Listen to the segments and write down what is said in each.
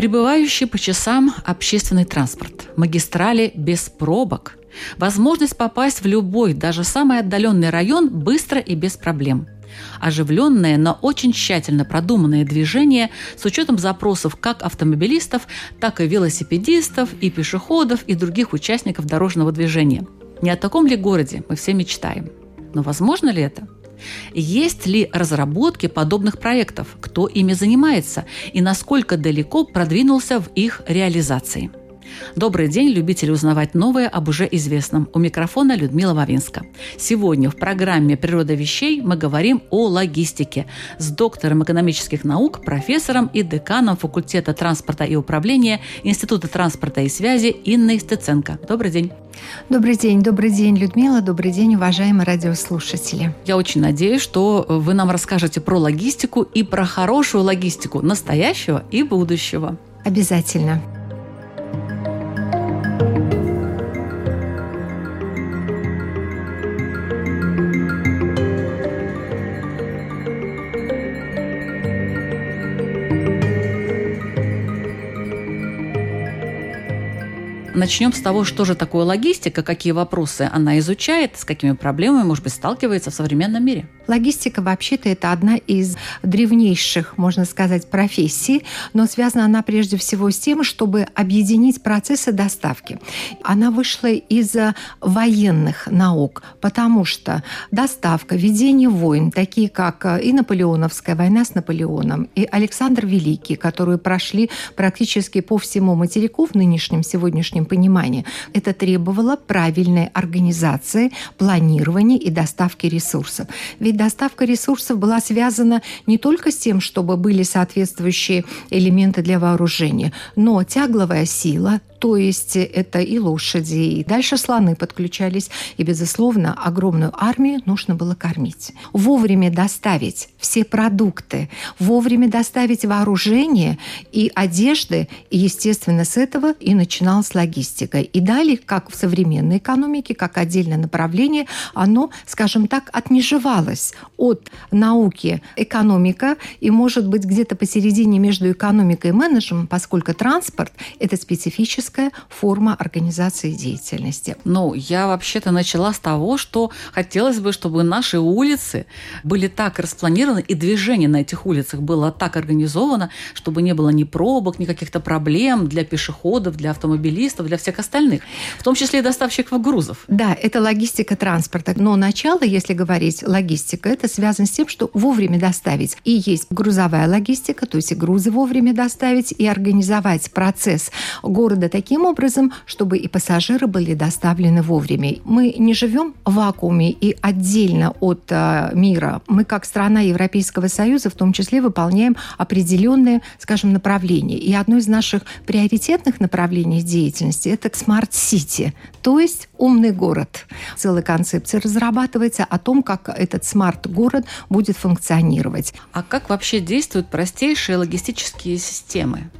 Прибывающий по часам общественный транспорт, магистрали без пробок, возможность попасть в любой, даже самый отдаленный район быстро и без проблем. Оживленное, но очень тщательно продуманное движение с учетом запросов как автомобилистов, так и велосипедистов, и пешеходов, и других участников дорожного движения. Не о таком ли городе мы все мечтаем? Но возможно ли это? Есть ли разработки подобных проектов, кто ими занимается и насколько далеко продвинулся в их реализации? Добрый день, любители узнавать новое об уже известном. У микрофона Людмила Вавинска. Сегодня в программе «Природа вещей» мы говорим о логистике с доктором экономических наук, профессором и деканом факультета транспорта и управления Института транспорта и связи Инной Стеценко. Добрый день. Добрый день, добрый день, Людмила, добрый день, уважаемые радиослушатели. Я очень надеюсь, что вы нам расскажете про логистику и про хорошую логистику настоящего и будущего. Обязательно. Начнем с того, что же такое логистика, какие вопросы она изучает, с какими проблемами, может быть, сталкивается в современном мире. Логистика вообще-то это одна из древнейших, можно сказать, профессий, но связана она прежде всего с тем, чтобы объединить процессы доставки. Она вышла из военных наук, потому что доставка, ведение войн, такие как и Наполеоновская война с Наполеоном, и Александр Великий, которые прошли практически по всему материку в нынешнем сегодняшнем понимании, это требовало правильной организации, планирования и доставки ресурсов. Ведь доставка ресурсов была связана не только с тем, чтобы были соответствующие элементы для вооружения, но тягловая сила, то есть это и лошади, и дальше слоны подключались, и, безусловно, огромную армию нужно было кормить. Вовремя доставить все продукты, вовремя доставить вооружение и одежды, и, естественно, с этого и начиналась логистика. И далее, как в современной экономике, как отдельное направление, оно, скажем так, отмежевалось от науки экономика и, может быть, где-то посередине между экономикой и менеджментом, поскольку транспорт – это специфическая классическая форма организации деятельности. Ну, я вообще-то начала с того, что хотелось бы, чтобы наши улицы были так распланированы, и движение на этих улицах было так организовано, чтобы не было ни пробок, ни каких-то проблем для пешеходов, для автомобилистов, для всех остальных, в том числе и доставщиков грузов. Да, это логистика транспорта. Но начало, если говорить логистика, это связано с тем, что вовремя доставить. И есть грузовая логистика, то есть и грузы вовремя доставить, и организовать процесс города таким образом, чтобы и пассажиры были доставлены вовремя. Мы не живем в вакууме и отдельно от э, мира. Мы, как страна Европейского Союза, в том числе выполняем определенные, скажем, направления. И одно из наших приоритетных направлений деятельности – это City, то есть умный город. Целая концепция разрабатывается о том, как этот смарт-город будет функционировать. А как вообще действуют простейшие логистические системы?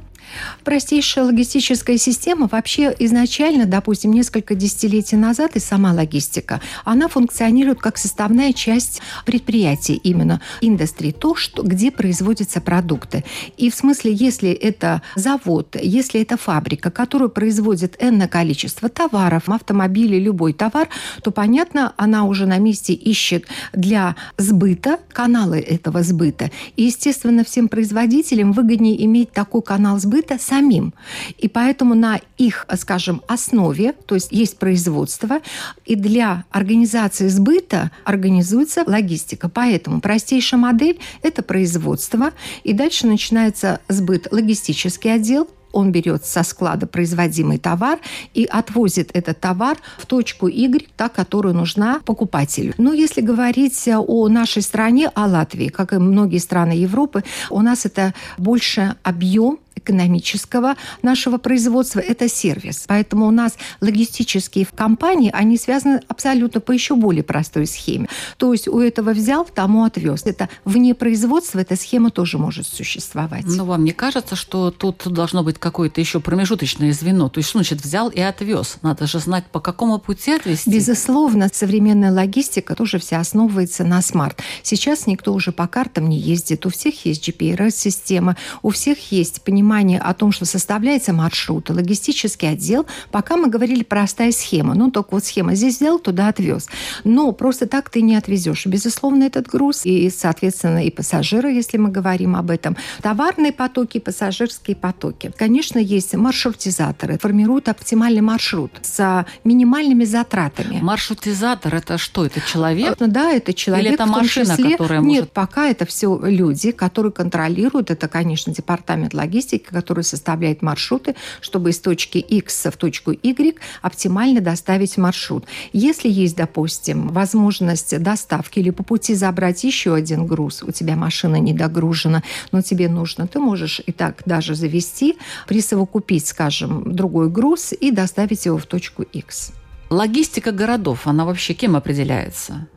Простейшая логистическая система вообще изначально, допустим, несколько десятилетий назад и сама логистика, она функционирует как составная часть предприятия именно индустрии, то, что, где производятся продукты. И в смысле, если это завод, если это фабрика, которая производит энное количество товаров, автомобилей, любой товар, то, понятно, она уже на месте ищет для сбыта каналы этого сбыта. И, естественно, всем производителям выгоднее иметь такой канал сбыта, сбыта самим. И поэтому на их, скажем, основе, то есть есть производство, и для организации сбыта организуется логистика. Поэтому простейшая модель – это производство, и дальше начинается сбыт логистический отдел, он берет со склада производимый товар и отвозит этот товар в точку Y, та, которая нужна покупателю. Но если говорить о нашей стране, о Латвии, как и многие страны Европы, у нас это больше объем экономического нашего производства – это сервис. Поэтому у нас логистические компании, они связаны абсолютно по еще более простой схеме. То есть у этого взял, тому отвез. Это вне производства эта схема тоже может существовать. Но вам не кажется, что тут должно быть какое-то еще промежуточное звено? То есть, что значит взял и отвез? Надо же знать, по какому пути отвезти. Безусловно, современная логистика тоже вся основывается на смарт. Сейчас никто уже по картам не ездит. У всех есть GPS-система, у всех есть понимание понимание о том, что составляется маршрут, логистический отдел, пока мы говорили простая схема. Ну, только вот схема здесь взял, туда отвез. Но просто так ты не отвезешь. Безусловно, этот груз и, соответственно, и пассажиры, если мы говорим об этом, товарные потоки, пассажирские потоки. Конечно, есть маршрутизаторы, формируют оптимальный маршрут с минимальными затратами. Маршрутизатор – это что? Это человек? Э, да, это человек. Или это машина, числе... которая может... Нет, пока это все люди, которые контролируют. Это, конечно, департамент логистики, который составляет маршруты, чтобы из точки X в точку Y оптимально доставить маршрут. Если есть, допустим, возможность доставки или по пути забрать еще один груз, у тебя машина не догружена, но тебе нужно, ты можешь и так даже завести, присовокупить, скажем, другой груз и доставить его в точку X. Логистика городов, она вообще кем определяется?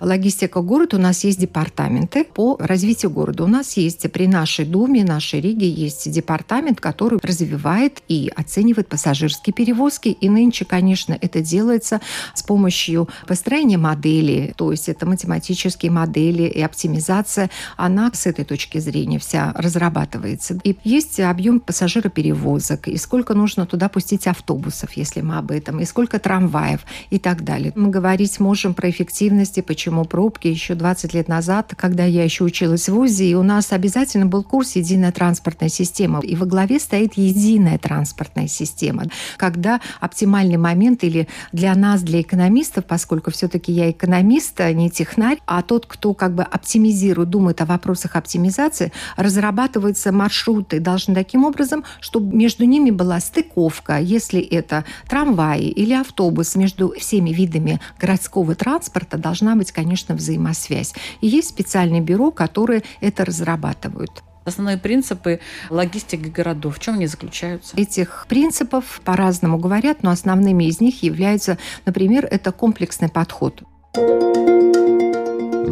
Логистика города, у нас есть департаменты по развитию города. У нас есть при нашей Думе, нашей Риге есть департамент, который развивает и оценивает пассажирские перевозки. И нынче, конечно, это делается с помощью построения модели, то есть это математические модели и оптимизация, она с этой точки зрения вся разрабатывается. И есть объем пассажироперевозок, и сколько нужно туда пустить автобусов, если мы об этом, и сколько трамваев и так далее. Мы говорить можем про эффективность почему пробки. Еще 20 лет назад, когда я еще училась в ВУЗе, и у нас обязательно был курс «Единая транспортная система». И во главе стоит единая транспортная система. Когда оптимальный момент или для нас, для экономистов, поскольку все-таки я экономист, а не технарь, а тот, кто как бы оптимизирует, думает о вопросах оптимизации, разрабатываются маршруты должны таким образом, чтобы между ними была стыковка. Если это трамваи или автобус, между всеми видами городского транспорта должна быть, конечно, взаимосвязь. И есть специальные бюро, которые это разрабатывают. Основные принципы логистики городов, в чем они заключаются? Этих принципов по-разному говорят, но основными из них являются, например, это комплексный подход.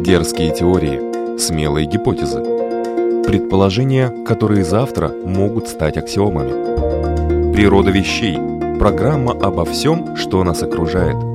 Дерзкие теории, смелые гипотезы, предположения, которые завтра могут стать аксиомами. Природа вещей – программа обо всем, что нас окружает –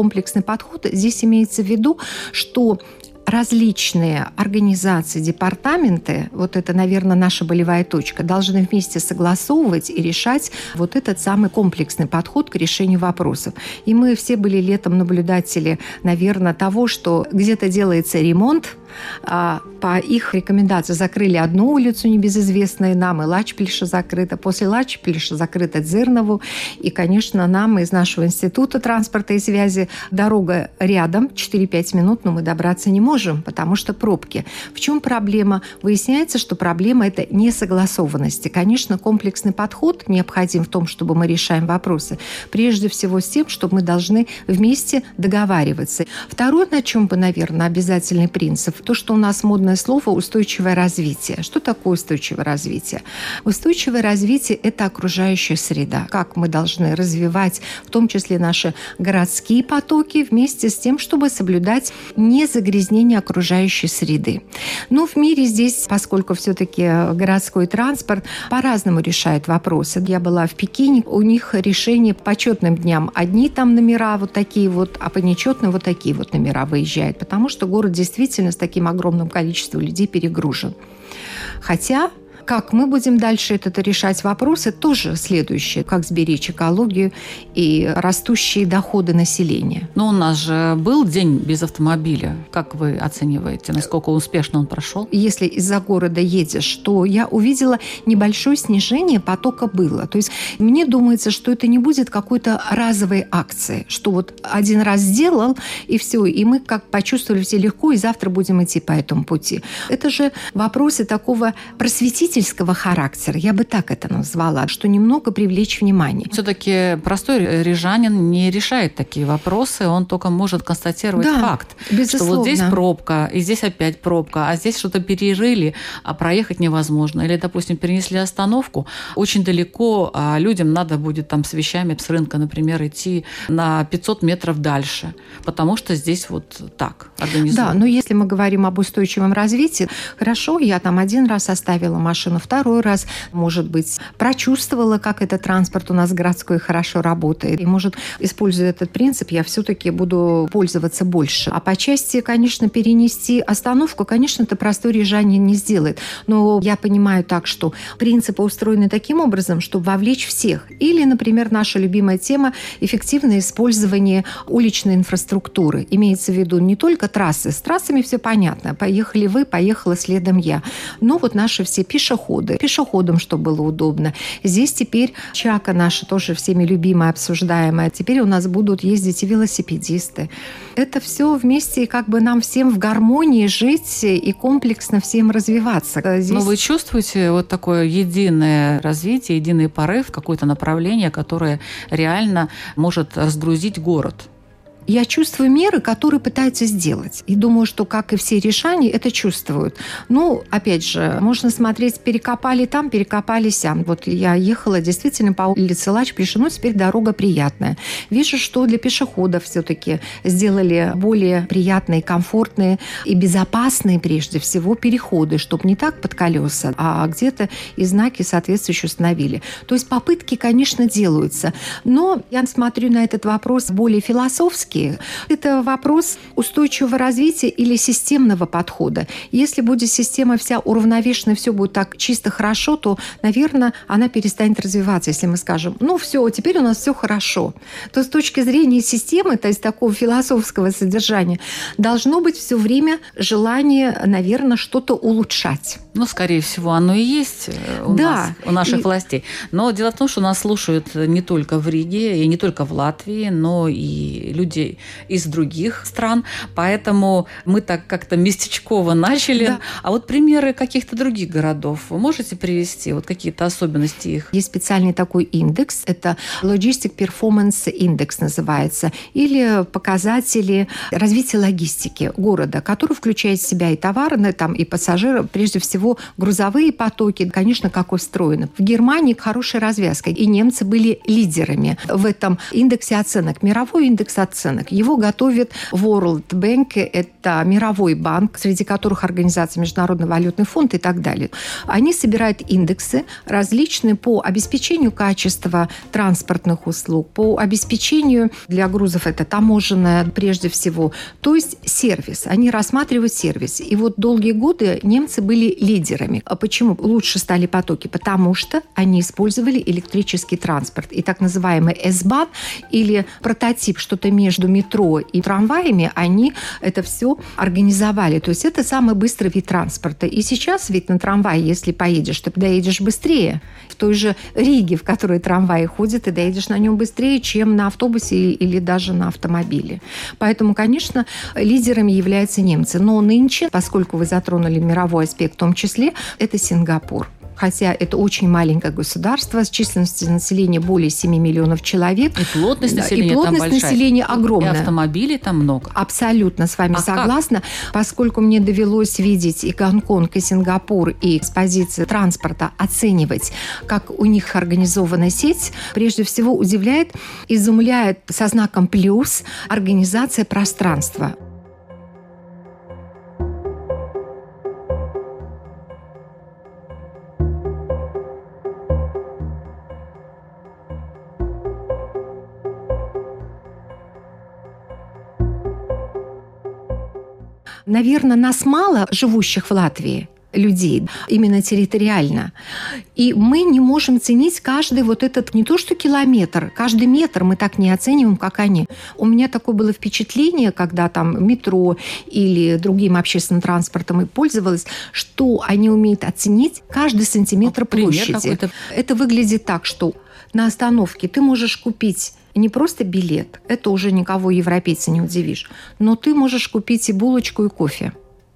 комплексный подход. Здесь имеется в виду, что различные организации, департаменты, вот это, наверное, наша болевая точка, должны вместе согласовывать и решать вот этот самый комплексный подход к решению вопросов. И мы все были летом наблюдатели, наверное, того, что где-то делается ремонт, по их рекомендации закрыли одну улицу, небезызвестную нам, и Лачпильша закрыта. После Лачпильша закрыта Дзырнову. И, конечно, нам из нашего института транспорта и связи дорога рядом, 4-5 минут, но мы добраться не можем, потому что пробки. В чем проблема? Выясняется, что проблема – это несогласованности. Конечно, комплексный подход необходим в том, чтобы мы решаем вопросы. Прежде всего с тем, что мы должны вместе договариваться. Второе, на чем бы, наверное, обязательный принцип, то, что у нас модное слово «устойчивое развитие». Что такое устойчивое развитие? Устойчивое развитие – это окружающая среда. Как мы должны развивать, в том числе наши городские потоки, вместе с тем, чтобы соблюдать незагрязнение окружающей среды. Но в мире здесь, поскольку все-таки городской транспорт по-разному решает вопросы. Я была в Пекине, у них решение по четным дням. Одни там номера вот такие вот, а по нечетным вот такие вот номера выезжают, потому что город действительно с таким таким огромным количеством людей перегружен. Хотя Как мы будем дальше это решать вопросы, тоже следующее. Как сберечь экологию и растущие доходы населения. Но у нас же был день без автомобиля. Как вы оцениваете, насколько успешно он прошел? Если из-за города едешь, то я увидела небольшое снижение потока было. То есть мне думается, что это не будет какой-то разовой акции, что вот один раз сделал, и все, и мы как почувствовали все легко, и завтра будем идти по этому пути. Это же вопросы такого просветительства просветительского характера, я бы так это назвала, что немного привлечь внимание. Все-таки простой рижанин не решает такие вопросы, он только может констатировать да, факт, безусловно. что вот здесь пробка, и здесь опять пробка, а здесь что-то перерыли, а проехать невозможно. Или, допустим, перенесли остановку, очень далеко, а людям надо будет там с вещами с рынка, например, идти на 500 метров дальше, потому что здесь вот так организовано. Да, но если мы говорим об устойчивом развитии, хорошо, я там один раз оставила машину машину, второй раз, может быть, прочувствовала, как этот транспорт у нас городской хорошо работает. И, может, используя этот принцип, я все-таки буду пользоваться больше. А по части, конечно, перенести остановку, конечно, это простой рижанин не сделает. Но я понимаю так, что принципы устроены таким образом, чтобы вовлечь всех. Или, например, наша любимая тема – эффективное использование уличной инфраструктуры. Имеется в виду не только трассы. С трассами все понятно. Поехали вы, поехала следом я. Но вот наши все пешеходы пешеходы. Пешеходам, чтобы было удобно. Здесь теперь Чака наша тоже всеми любимая, обсуждаемая. Теперь у нас будут ездить и велосипедисты. Это все вместе как бы нам всем в гармонии жить и комплексно всем развиваться. Здесь... Но вы чувствуете вот такое единое развитие, единый порыв, какое-то направление, которое реально может разгрузить город? Я чувствую меры, которые пытаются сделать. И думаю, что, как и все решания, это чувствуют. Ну, опять же, можно смотреть, перекопали там, перекопали сям. Вот я ехала действительно по улице Лач, ну, теперь дорога приятная. Вижу, что для пешеходов все-таки сделали более приятные, комфортные и безопасные, прежде всего, переходы, чтобы не так под колеса, а где-то и знаки соответствующие установили. То есть попытки, конечно, делаются. Но я смотрю на этот вопрос более философски, такие. Это вопрос устойчивого развития или системного подхода. Если будет система вся уравновешена, все будет так чисто хорошо, то, наверное, она перестанет развиваться. Если мы скажем, ну все, теперь у нас все хорошо, то с точки зрения системы, то есть такого философского содержания, должно быть все время желание, наверное, что-то улучшать. Ну, скорее всего, оно и есть э, у, да. нас, у наших и... властей. Но дело в том, что нас слушают не только в Риге и не только в Латвии, но и люди из других стран. Поэтому мы так как-то местечково начали. Да. А вот примеры каких-то других городов вы можете привести? Вот какие-то особенности их? Есть специальный такой индекс. Это Logistic Performance Index называется. Или показатели развития логистики города, который включает в себя и товары, там, и пассажиров, прежде всего всего грузовые потоки, конечно, как устроены. В Германии хорошая развязка, и немцы были лидерами в этом индексе оценок, мировой индекс оценок. Его готовит World Bank, это мировой банк, среди которых организация Международный валютный фонд и так далее. Они собирают индексы различные по обеспечению качества транспортных услуг, по обеспечению для грузов это таможенное прежде всего, то есть сервис. Они рассматривают сервис. И вот долгие годы немцы были лидерами. А почему лучше стали потоки? Потому что они использовали электрический транспорт. И так называемый S-Bahn или прототип, что-то между метро и трамваями, они это все организовали. То есть это самый быстрый вид транспорта. И сейчас ведь на трамвае, если поедешь, ты доедешь быстрее. В той же Риге, в которой трамваи ходят, ты доедешь на нем быстрее, чем на автобусе или даже на автомобиле. Поэтому, конечно, лидерами являются немцы. Но нынче, поскольку вы затронули мировой аспект, в том числе, это Сингапур хотя это очень маленькое государство с численностью населения более 7 миллионов человек. И плотность населения И плотность там населения огромная. И автомобилей там много. Абсолютно с вами а согласна. Как? Поскольку мне довелось видеть и Гонконг, и Сингапур, и с позиции транспорта оценивать, как у них организована сеть, прежде всего удивляет, изумляет со знаком плюс организация пространства. Наверное, нас мало, живущих в Латвии, людей, именно территориально. И мы не можем ценить каждый вот этот, не то что километр, каждый метр мы так не оцениваем, как они. У меня такое было впечатление, когда там метро или другим общественным транспортом и пользовалась, что они умеют оценить каждый сантиметр площади. Это выглядит так, что на остановке ты можешь купить не просто билет, это уже никого европейца не удивишь, но ты можешь купить и булочку, и кофе.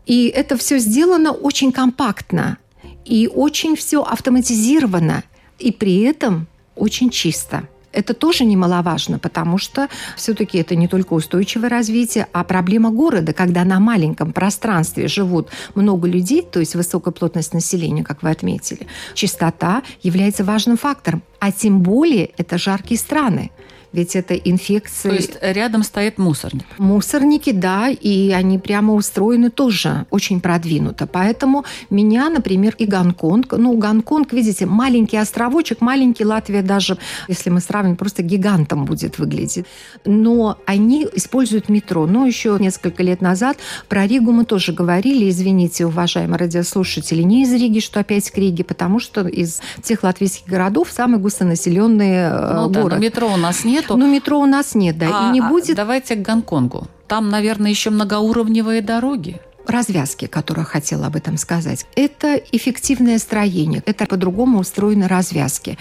И это все сделано очень компактно и очень все автоматизировано, и при этом очень чисто. Это тоже немаловажно, потому что все-таки это не только устойчивое развитие, а проблема города, когда на маленьком пространстве живут много людей, то есть высокая плотность населения, как вы отметили. Чистота является важным фактором, а тем более это жаркие страны ведь это инфекции. То есть рядом стоит мусорник? Мусорники, да, и они прямо устроены тоже очень продвинуто. Поэтому меня, например, и Гонконг, ну, Гонконг, видите, маленький островочек, маленький Латвия даже, если мы сравним, просто гигантом будет выглядеть. Но они используют метро. Но еще несколько лет назад про Ригу мы тоже говорили, извините, уважаемые радиослушатели, не из Риги, что опять к Риге, потому что из тех латвийских городов самый густонаселенный э, ну, город. Да, но метро у нас нет, нету. Ну, метро у нас нет, да, а, и не а будет. Давайте к Гонконгу. Там, наверное, еще многоуровневые дороги развязки, которую хотела об этом сказать. Это эффективное строение, это по-другому устроены развязки,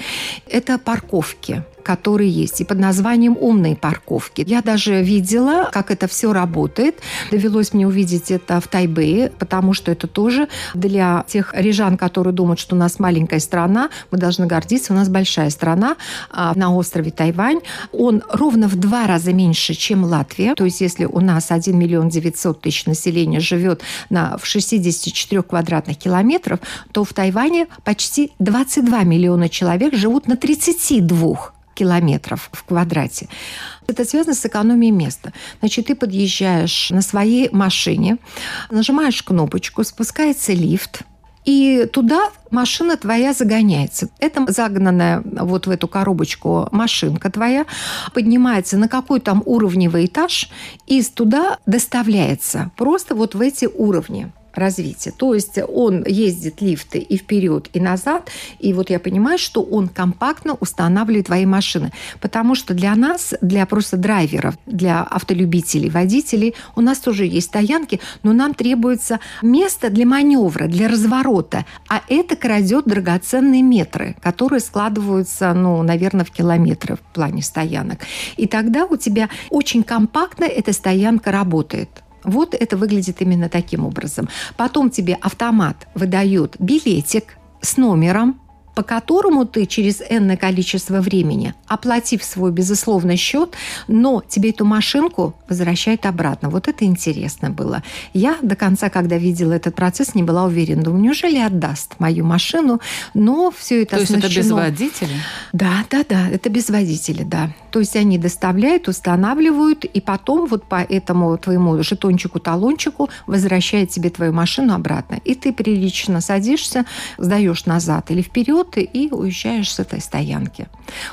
это парковки, которые есть, и под названием «умные парковки». Я даже видела, как это все работает. Довелось мне увидеть это в Тайбэе, потому что это тоже для тех рижан, которые думают, что у нас маленькая страна, мы должны гордиться, у нас большая страна а, на острове Тайвань. Он ровно в два раза меньше, чем Латвия. То есть если у нас 1 миллион 900 тысяч населения живет на, в 64 квадратных километров, то в Тайване почти 22 миллиона человек живут на 32 километров в квадрате. Это связано с экономией места. Значит, ты подъезжаешь на своей машине, нажимаешь кнопочку, спускается лифт, и туда машина твоя загоняется. Это загнанная вот в эту коробочку машинка твоя поднимается на какой там уровневый этаж и туда доставляется просто вот в эти уровни развития. То есть он ездит лифты и вперед, и назад. И вот я понимаю, что он компактно устанавливает твои машины. Потому что для нас, для просто драйверов, для автолюбителей, водителей, у нас тоже есть стоянки, но нам требуется место для маневра, для разворота. А это крадет драгоценные метры, которые складываются, ну, наверное, в километры в плане стоянок. И тогда у тебя очень компактно эта стоянка работает. Вот это выглядит именно таким образом. Потом тебе автомат выдает билетик с номером, по которому ты через энное количество времени, оплатив свой безусловный счет, но тебе эту машинку возвращает обратно. Вот это интересно было. Я до конца, когда видела этот процесс, не была уверена. Думаю, неужели отдаст мою машину? Но все это То есть это без водителя? Да, да, да, это без водителя, да. То есть они доставляют, устанавливают, и потом вот по этому твоему жетончику-талончику возвращают тебе твою машину обратно. И ты прилично садишься, сдаешь назад или вперед, и уезжаешь с этой стоянки.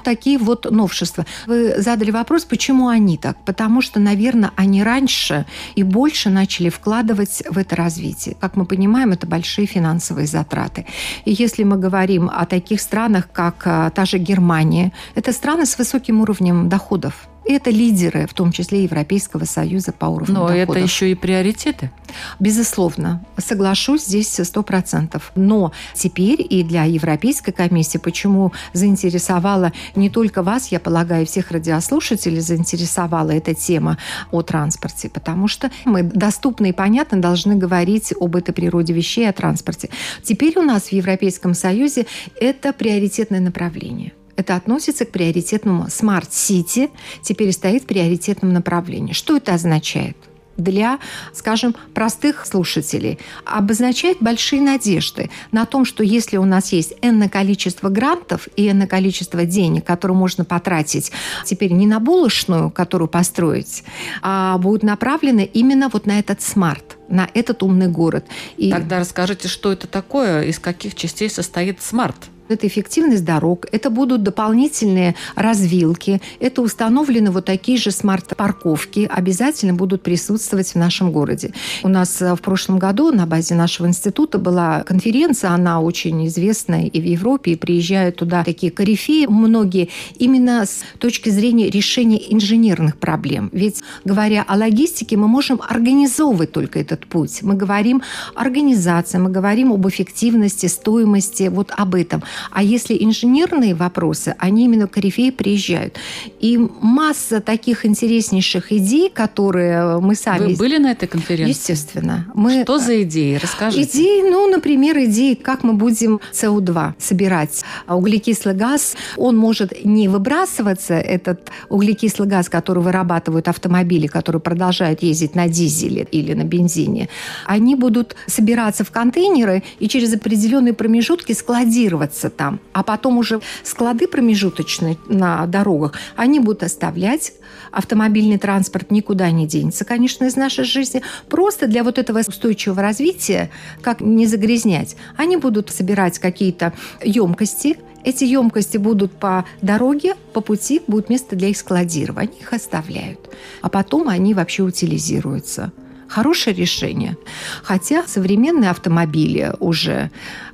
Такие вот новшества. Вы задали вопрос, почему они так? Потому что, наверное, они раньше и больше начали вкладывать в это развитие. Как мы понимаем, это большие финансовые затраты. И если мы говорим о таких странах, как а, та же Германия, это страны с высоким уровнем доходов. И это лидеры, в том числе Европейского Союза по уровню Но доходов. это еще и приоритеты. Безусловно. Соглашусь здесь сто процентов. Но теперь и для Европейской комиссии, почему заинтересовала не только вас, я полагаю, всех радиослушателей заинтересовала эта тема о транспорте, потому что мы доступно и понятно должны говорить об этой природе вещей, о транспорте. Теперь у нас в Европейском Союзе это приоритетное направление это относится к приоритетному smart city, теперь стоит в приоритетном направлении. Что это означает? для, скажем, простых слушателей, обозначает большие надежды на том, что если у нас есть энное количество грантов и энное количество денег, которые можно потратить теперь не на булочную, которую построить, а будут направлены именно вот на этот smart на этот умный город. И... Тогда расскажите, что это такое, из каких частей состоит смарт? Это эффективность дорог, это будут дополнительные развилки, это установлены вот такие же смарт-парковки, обязательно будут присутствовать в нашем городе. У нас э, в прошлом году на базе нашего института была конференция, она очень известная и в Европе, и приезжают туда такие корифеи, многие, именно с точки зрения решения инженерных проблем. Ведь, говоря о логистике, мы можем организовывать только этот путь. Мы говорим о организации, мы говорим об эффективности, стоимости, вот об этом. А если инженерные вопросы, они именно корифеи приезжают. И масса таких интереснейших идей, которые мы сами... Вы были на этой конференции? Естественно. Мы... Что за идеи? Расскажите. Идеи, ну, например, идеи, как мы будем СО2 собирать. Углекислый газ, он может не выбрасываться, этот углекислый газ, который вырабатывают автомобили, которые продолжают ездить на дизеле или на бензине, они будут собираться в контейнеры и через определенные промежутки складироваться там. А потом уже склады промежуточные на дорогах, они будут оставлять. Автомобильный транспорт никуда не денется, конечно, из нашей жизни. Просто для вот этого устойчивого развития, как не загрязнять, они будут собирать какие-то емкости, эти емкости будут по дороге, по пути будет место для их складирования. Их оставляют. А потом они вообще утилизируются. Хорошее решение. Хотя современные автомобили уже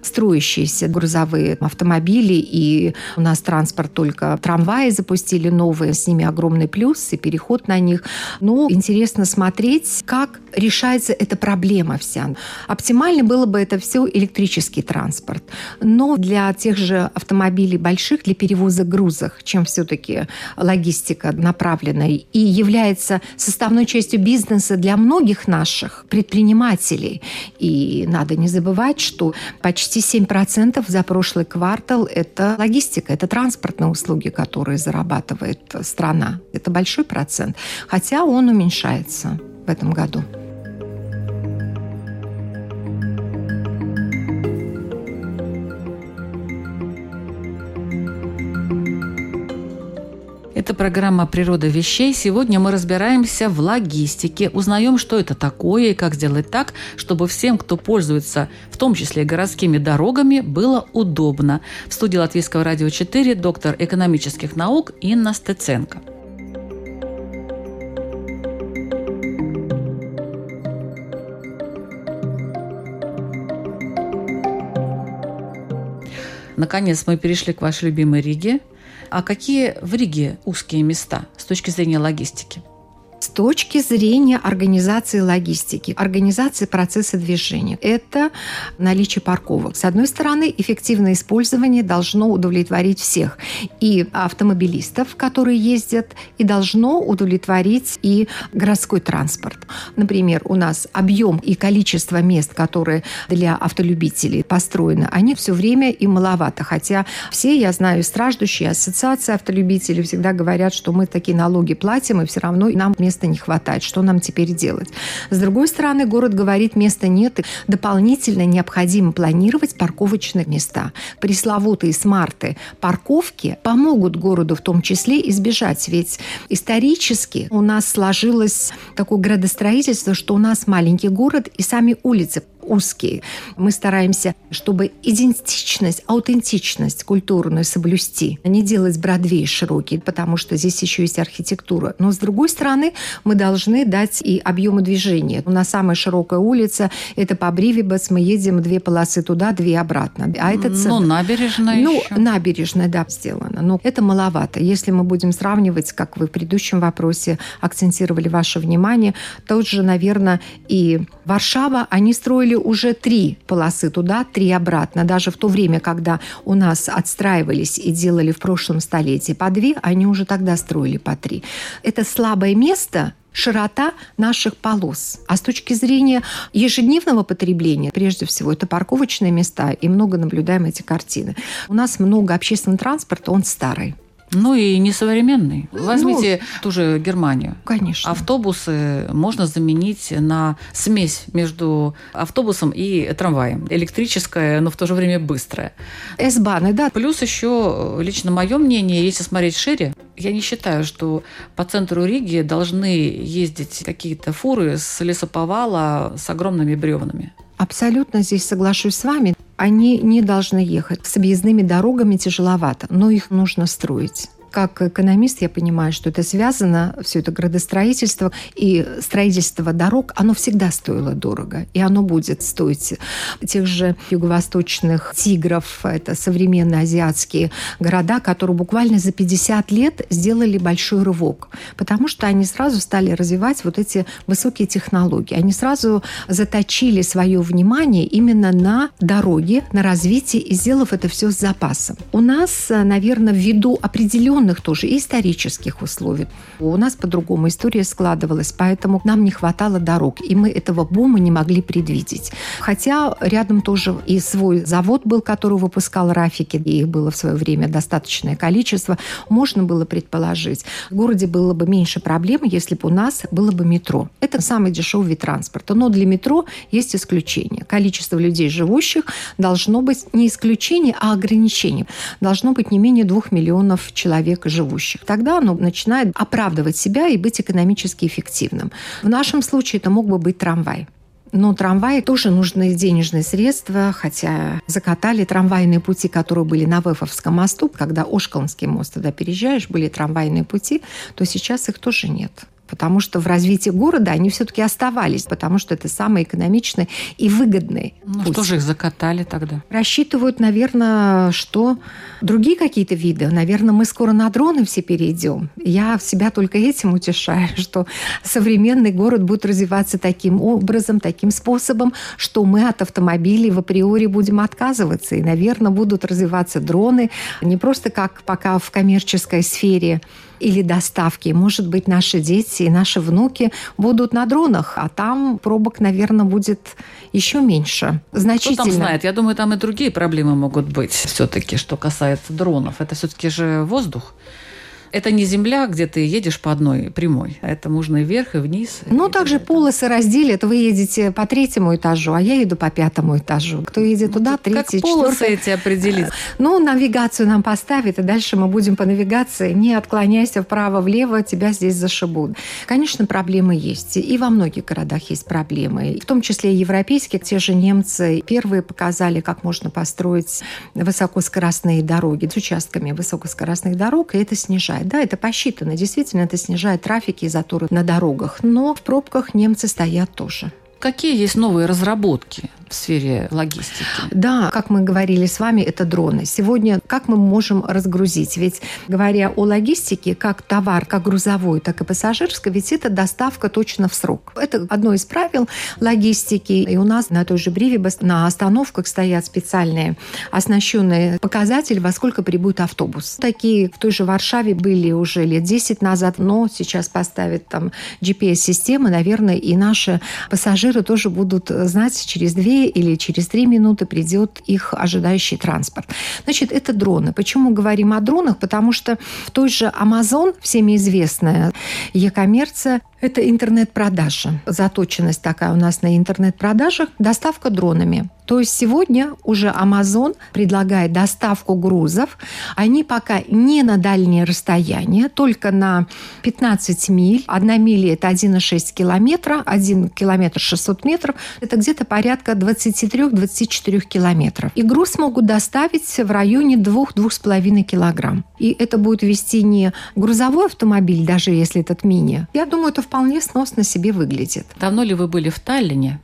строящиеся грузовые автомобили, и у нас транспорт только трамваи запустили новые, с ними огромный плюс и переход на них. Но интересно смотреть, как решается эта проблема вся. Оптимально было бы это все электрический транспорт. Но для тех же автомобилей больших, для перевоза грузов, чем все-таки логистика направлена и является составной частью бизнеса для многих наших предпринимателей. И надо не забывать, что почти почти 7% за прошлый квартал – это логистика, это транспортные услуги, которые зарабатывает страна. Это большой процент, хотя он уменьшается в этом году. Это программа «Природа вещей». Сегодня мы разбираемся в логистике, узнаем, что это такое и как сделать так, чтобы всем, кто пользуется, в том числе городскими дорогами, было удобно. В студии Латвийского радио 4 доктор экономических наук Инна Стеценко. Наконец мы перешли к вашей любимой Риге – а какие в Риге узкие места с точки зрения логистики? С точки зрения организации логистики, организации процесса движения. Это наличие парковок. С одной стороны, эффективное использование должно удовлетворить всех. И автомобилистов, которые ездят, и должно удовлетворить и городской транспорт. Например, у нас объем и количество мест, которые для автолюбителей построены, они все время и маловато. Хотя все, я знаю, страждущие ассоциации автолюбителей всегда говорят, что мы такие налоги платим, и все равно нам мест места не хватает, что нам теперь делать? С другой стороны, город говорит, места нет, и дополнительно необходимо планировать парковочные места. Пресловутые смарты парковки помогут городу в том числе избежать, ведь исторически у нас сложилось такое градостроительство, что у нас маленький город и сами улицы узкие. Мы стараемся, чтобы идентичность, аутентичность культурную соблюсти, а не делать Бродвей широкий, потому что здесь еще есть архитектура. Но, с другой стороны, мы должны дать и объемы движения. У нас самая широкая улица – это по Бривибас. Мы едем две полосы туда, две обратно. А это Ну, набережная Ну, еще. набережная, да, сделана. Но это маловато. Если мы будем сравнивать, как вы в предыдущем вопросе акцентировали ваше внимание, тот же, наверное, и Варшава, они строили уже три полосы туда, три обратно. Даже в то время, когда у нас отстраивались и делали в прошлом столетии по две, они уже тогда строили по три. Это слабое место широта наших полос. А с точки зрения ежедневного потребления, прежде всего, это парковочные места, и много наблюдаем эти картины. У нас много общественного транспорта, он старый. Ну и несовременный. Возьмите ну, ту же Германию. Конечно. Автобусы можно заменить на смесь между автобусом и трамваем. Электрическая, но в то же время быстрая. S-баны, да. Плюс еще, лично мое мнение, если смотреть шире, я не считаю, что по центру Риги должны ездить какие-то фуры с лесоповала с огромными бревнами. Абсолютно здесь соглашусь с вами. Они не должны ехать. С объездными дорогами тяжеловато, но их нужно строить как экономист я понимаю, что это связано, все это градостроительство и строительство дорог, оно всегда стоило дорого, и оно будет стоить тех же юго-восточных тигров, это современные азиатские города, которые буквально за 50 лет сделали большой рывок, потому что они сразу стали развивать вот эти высокие технологии. Они сразу заточили свое внимание именно на дороге, на развитие и сделав это все с запасом. У нас, наверное, ввиду определенных определенных тоже исторических условий. У нас по-другому история складывалась, поэтому нам не хватало дорог, и мы этого бума не могли предвидеть. Хотя рядом тоже и свой завод был, который выпускал рафики, и их было в свое время достаточное количество, можно было предположить. В городе было бы меньше проблем, если бы у нас было бы метро. Это самый дешевый вид транспорта. Но для метро есть исключение. Количество людей, живущих, должно быть не исключение, а ограничение. Должно быть не менее двух миллионов человек человека живущих. Тогда оно начинает оправдывать себя и быть экономически эффективным. В нашем случае это мог бы быть трамвай. Но трамваи тоже нужны денежные средства, хотя закатали трамвайные пути, которые были на Вефовском мосту. Когда Ошколнский мост туда переезжаешь, были трамвайные пути, то сейчас их тоже нет потому что в развитии города они все-таки оставались, потому что это самый экономичный и выгодный ну, путь. что же их закатали тогда? Рассчитывают, наверное, что другие какие-то виды. Наверное, мы скоро на дроны все перейдем. Я себя только этим утешаю, что современный город будет развиваться таким образом, таким способом, что мы от автомобилей в априори будем отказываться. И, наверное, будут развиваться дроны не просто как пока в коммерческой сфере, или доставки. Может быть, наши дети и наши внуки будут на дронах, а там пробок, наверное, будет еще меньше. Значительно. Кто там знает? Я думаю, там и другие проблемы могут быть все-таки, что касается дронов. Это все-таки же воздух. Это не земля, где ты едешь по одной прямой. А это можно и вверх, и вниз. Ну, также полосы разделят. Вы едете по третьему этажу, а я еду по пятому этажу. Кто едет туда, ну, третий, как полосы эти определить? Ну, навигацию нам поставят, и дальше мы будем по навигации. Не отклоняйся вправо-влево, тебя здесь зашибут. Конечно, проблемы есть. И во многих городах есть проблемы. В том числе и европейские. Те же немцы первые показали, как можно построить высокоскоростные дороги с участками высокоскоростных дорог, и это снижает снижает. Да, это посчитано. Действительно, это снижает трафик и заторы на дорогах. Но в пробках немцы стоят тоже. Какие есть новые разработки? в сфере логистики. Да, как мы говорили с вами, это дроны. Сегодня как мы можем разгрузить? Ведь говоря о логистике, как товар, как грузовой, так и пассажирской, ведь это доставка точно в срок. Это одно из правил логистики. И у нас на той же Бривибас на остановках стоят специальные оснащенные показатели, во сколько прибудет автобус. Такие в той же Варшаве были уже лет 10 назад, но сейчас поставят там GPS-системы, наверное, и наши пассажиры тоже будут знать через две или через три минуты придет их ожидающий транспорт. Значит, это дроны. Почему говорим о дронах? Потому что в той же Amazon, всеми известная e-коммерция, это интернет-продажа. Заточенность такая у нас на интернет-продажах. Доставка дронами. То есть сегодня уже Amazon предлагает доставку грузов. Они пока не на дальние расстояния, только на 15 миль. Одна миля – это 1,6 километра, 1 километр 600 метров. Это где-то порядка 23-24 километров. И груз могут доставить в районе 2-2,5 килограмм. И это будет вести не грузовой автомобиль, даже если этот мини. Я думаю, это вполне сносно себе выглядит. Давно ли вы были в Таллине?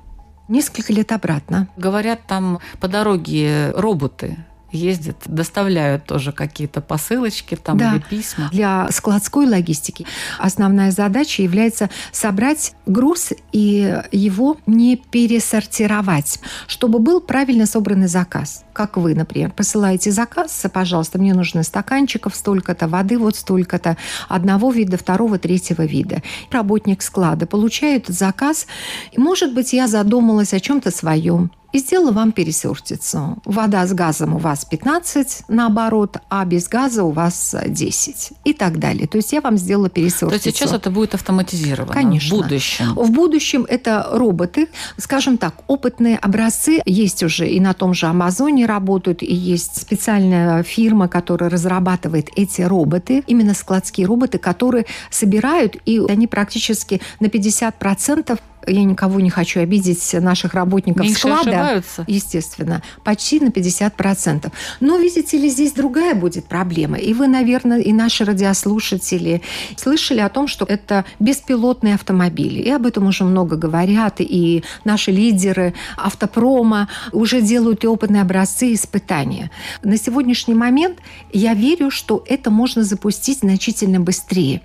Несколько лет обратно. Говорят, там по дороге роботы ездят, доставляют тоже какие-то посылочки там да. или письма. Для складской логистики основная задача является собрать груз и его не пересортировать, чтобы был правильно собранный заказ. Как вы, например, посылаете заказ, пожалуйста, мне нужно стаканчиков столько-то, воды вот столько-то, одного вида, второго, третьего вида. Работник склада получает заказ, и, может быть, я задумалась о чем-то своем, и сделала вам пересортицу. Вода с газом у вас 15 наоборот, а без газа у вас 10 и так далее. То есть я вам сделала пересортицу. То есть сейчас это будет автоматизировано? Конечно. В будущем? В будущем это роботы. Скажем так, опытные образцы есть уже и на том же Амазоне работают, и есть специальная фирма, которая разрабатывает эти роботы, именно складские роботы, которые собирают, и они практически на 50% я никого не хочу обидеть, наших работников Меньше склада. ошибаются. Естественно, почти на 50%. Но, видите ли, здесь другая будет проблема. И вы, наверное, и наши радиослушатели слышали о том, что это беспилотные автомобили. И об этом уже много говорят. И наши лидеры автопрома уже делают и опытные образцы, и испытания. На сегодняшний момент я верю, что это можно запустить значительно быстрее.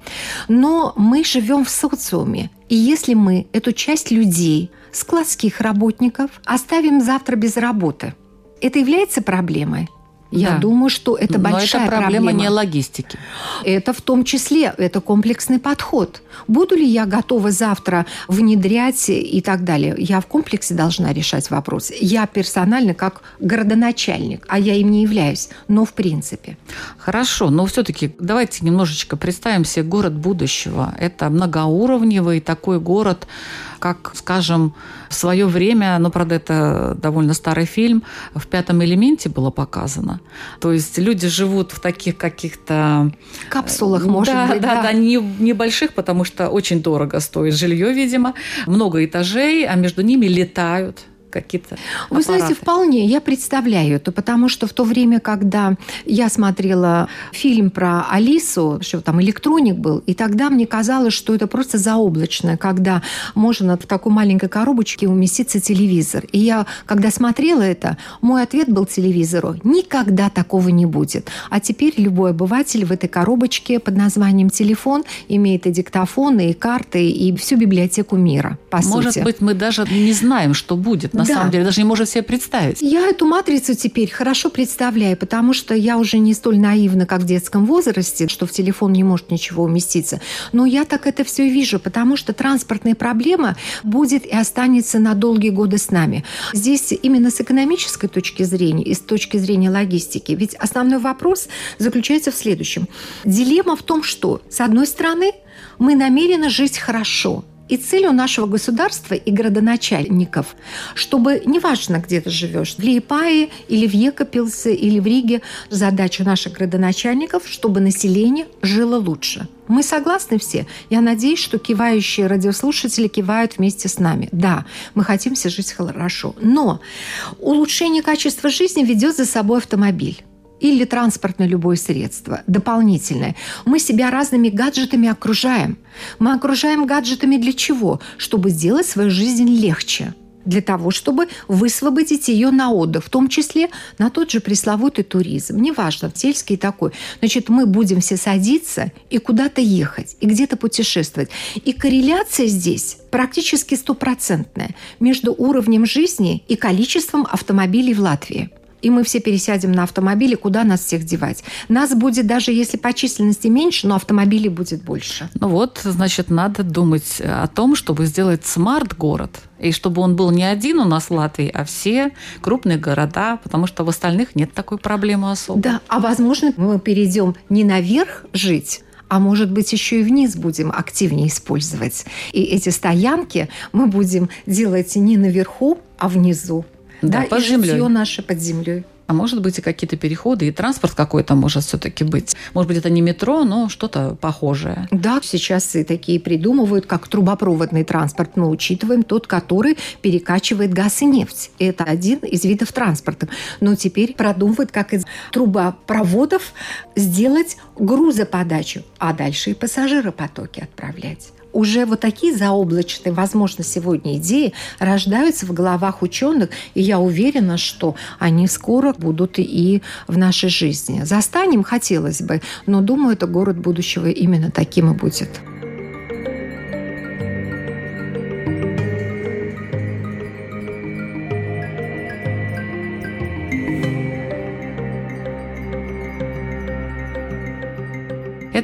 Но мы живем в социуме. И если мы эту часть людей, складских работников, оставим завтра без работы, это является проблемой? Я Да. думаю, что это Но большая это проблема, не логистики. это в том числе, это комплексный подход. Буду ли я готова завтра внедрять и так далее? Я в комплексе должна решать вопрос. Я персонально как городоначальник, а я им не являюсь, но в принципе. Хорошо, но все-таки давайте немножечко представим себе город будущего. Это многоуровневый такой город, как, скажем, в свое время, ну, правда, это довольно старый фильм, в «Пятом элементе» было показано. То есть люди живут в таких каких-то... В капсулах, может да, быть, да, да, не, небольших, потому что очень дорого стоит жилье, видимо. Много этажей, а между ними летают какие-то Вы знаете, аппараты. вполне я представляю это, потому что в то время, когда я смотрела фильм про Алису, что там электроник был, и тогда мне казалось, что это просто заоблачное, когда можно в такой маленькой коробочке уместиться телевизор. И я, когда смотрела это, мой ответ был телевизору, никогда такого не будет. А теперь любой обыватель в этой коробочке под названием телефон имеет и диктофоны, и карты, и всю библиотеку мира, по Может сути. быть, мы даже не знаем, что будет. На Да. самом деле, даже не можем себе представить. Я эту матрицу теперь хорошо представляю, потому что я уже не столь наивна, как в детском возрасте, что в телефон не может ничего уместиться. Но я так это все вижу, потому что транспортная проблема будет и останется на долгие годы с нами. Здесь именно с экономической точки зрения и с точки зрения логистики. Ведь основной вопрос заключается в следующем. Дилемма в том, что, с одной стороны, мы намерены жить хорошо – и цель у нашего государства и городоначальников, чтобы, неважно, где ты живешь, в Лиепае или в Екапилсе или в Риге, задача наших городоначальников, чтобы население жило лучше. Мы согласны все? Я надеюсь, что кивающие радиослушатели кивают вместе с нами. Да, мы хотим все жить хорошо. Но улучшение качества жизни ведет за собой автомобиль или транспортное любое средство, дополнительное. Мы себя разными гаджетами окружаем. Мы окружаем гаджетами для чего? Чтобы сделать свою жизнь легче для того, чтобы высвободить ее на отдых, в том числе на тот же пресловутый туризм. Неважно, сельский такой. Значит, мы будем все садиться и куда-то ехать, и где-то путешествовать. И корреляция здесь практически стопроцентная между уровнем жизни и количеством автомобилей в Латвии и мы все пересядем на автомобили, куда нас всех девать? Нас будет, даже если по численности меньше, но автомобилей будет больше. Ну вот, значит, надо думать о том, чтобы сделать смарт-город. И чтобы он был не один у нас в Латвии, а все крупные города, потому что в остальных нет такой проблемы особо. Да, а возможно, мы перейдем не наверх жить, а может быть, еще и вниз будем активнее использовать. И эти стоянки мы будем делать не наверху, а внизу. Да, Да, под и землей. житье наше под землей. А может быть и какие-то переходы, и транспорт какой-то может все-таки быть. Может быть, это не метро, но что-то похожее. Да, сейчас и такие придумывают, как трубопроводный транспорт. Мы учитываем тот, который перекачивает газ и нефть. Это один из видов транспорта. Но теперь продумывают, как из трубопроводов сделать грузоподачу, а дальше и пассажиропотоки отправлять уже вот такие заоблачные, возможно, сегодня идеи рождаются в головах ученых, и я уверена, что они скоро будут и в нашей жизни. Застанем, хотелось бы, но думаю, это город будущего именно таким и будет.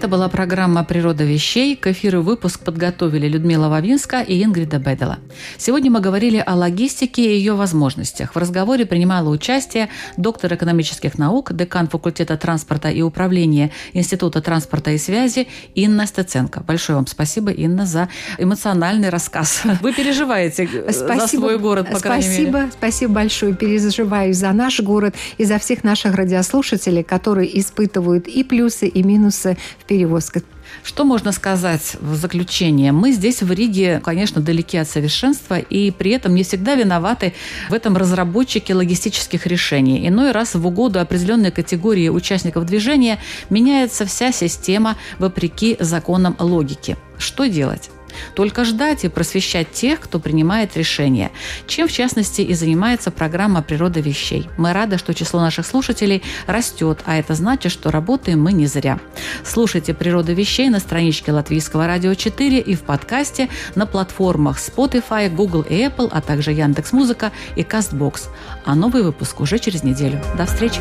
Это была программа «Природа вещей». К эфиру выпуск подготовили Людмила Вавинска и Ингрида Бедела. Сегодня мы говорили о логистике и ее возможностях. В разговоре принимала участие доктор экономических наук, декан факультета транспорта и управления Института транспорта и связи Инна Стеценко. Большое вам спасибо, Инна, за эмоциональный рассказ. Вы переживаете э, за свой город, по крайней спасибо, мере. Спасибо большое. Переживаю за наш город и за всех наших радиослушателей, которые испытывают и плюсы, и минусы в перевозках. Что можно сказать в заключение? Мы здесь в Риге, конечно, далеки от совершенства, и при этом не всегда виноваты в этом разработчики логистических решений. Иной раз в угоду определенной категории участников движения меняется вся система вопреки законам логики. Что делать? Только ждать и просвещать тех, кто принимает решения, чем в частности и занимается программа «Природа вещей». Мы рады, что число наших слушателей растет, а это значит, что работаем мы не зря. Слушайте «Природа вещей» на страничке Латвийского радио 4 и в подкасте на платформах Spotify, Google и Apple, а также Яндекс.Музыка и Castbox. А новый выпуск уже через неделю. До встречи!